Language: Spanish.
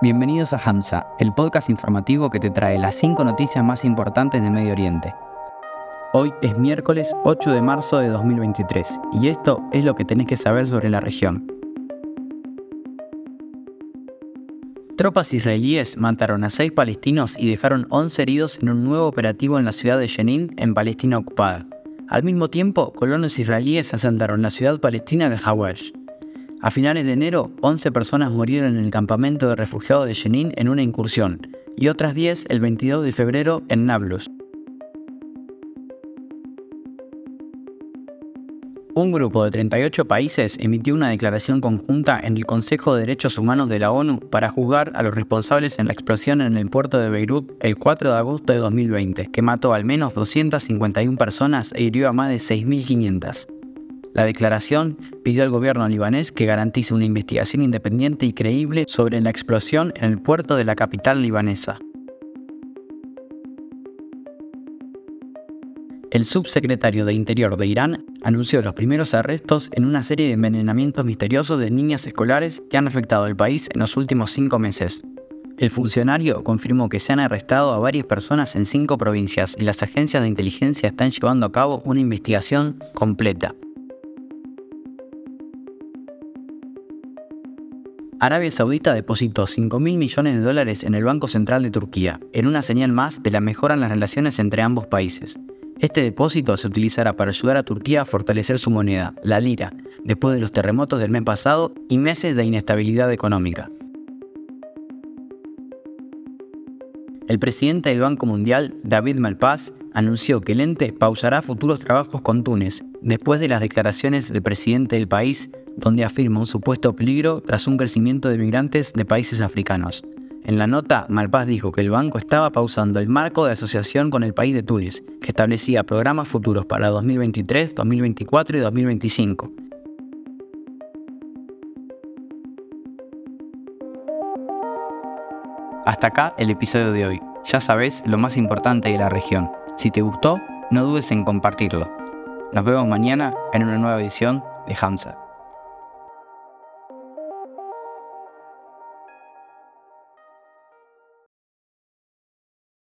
Bienvenidos a Hamza, el podcast informativo que te trae las 5 noticias más importantes de Medio Oriente. Hoy es miércoles 8 de marzo de 2023 y esto es lo que tenés que saber sobre la región. Tropas israelíes mataron a 6 palestinos y dejaron 11 heridos en un nuevo operativo en la ciudad de Jenin, en Palestina ocupada. Al mismo tiempo, colonos israelíes asaltaron la ciudad palestina de Hawash. A finales de enero, 11 personas murieron en el campamento de refugiados de Jenin en una incursión, y otras 10 el 22 de febrero en Nablus. Un grupo de 38 países emitió una declaración conjunta en el Consejo de Derechos Humanos de la ONU para juzgar a los responsables en la explosión en el puerto de Beirut el 4 de agosto de 2020, que mató al menos 251 personas e hirió a más de 6.500. La declaración pidió al gobierno libanés que garantice una investigación independiente y creíble sobre la explosión en el puerto de la capital libanesa. El subsecretario de Interior de Irán anunció los primeros arrestos en una serie de envenenamientos misteriosos de niñas escolares que han afectado al país en los últimos cinco meses. El funcionario confirmó que se han arrestado a varias personas en cinco provincias y las agencias de inteligencia están llevando a cabo una investigación completa. Arabia Saudita depositó 5 mil millones de dólares en el Banco Central de Turquía, en una señal más de la mejora en las relaciones entre ambos países. Este depósito se utilizará para ayudar a Turquía a fortalecer su moneda, la lira, después de los terremotos del mes pasado y meses de inestabilidad económica. El presidente del Banco Mundial, David Malpass, anunció que el ente pausará futuros trabajos con Túnez después de las declaraciones del presidente del país donde afirma un supuesto peligro tras un crecimiento de migrantes de países africanos. En la nota, Malpaz dijo que el banco estaba pausando el marco de asociación con el país de Túnez, que establecía programas futuros para 2023, 2024 y 2025. Hasta acá el episodio de hoy. Ya sabes lo más importante de la región. Si te gustó, no dudes en compartirlo. Nos vemos mañana en una nueva edición de Hamza.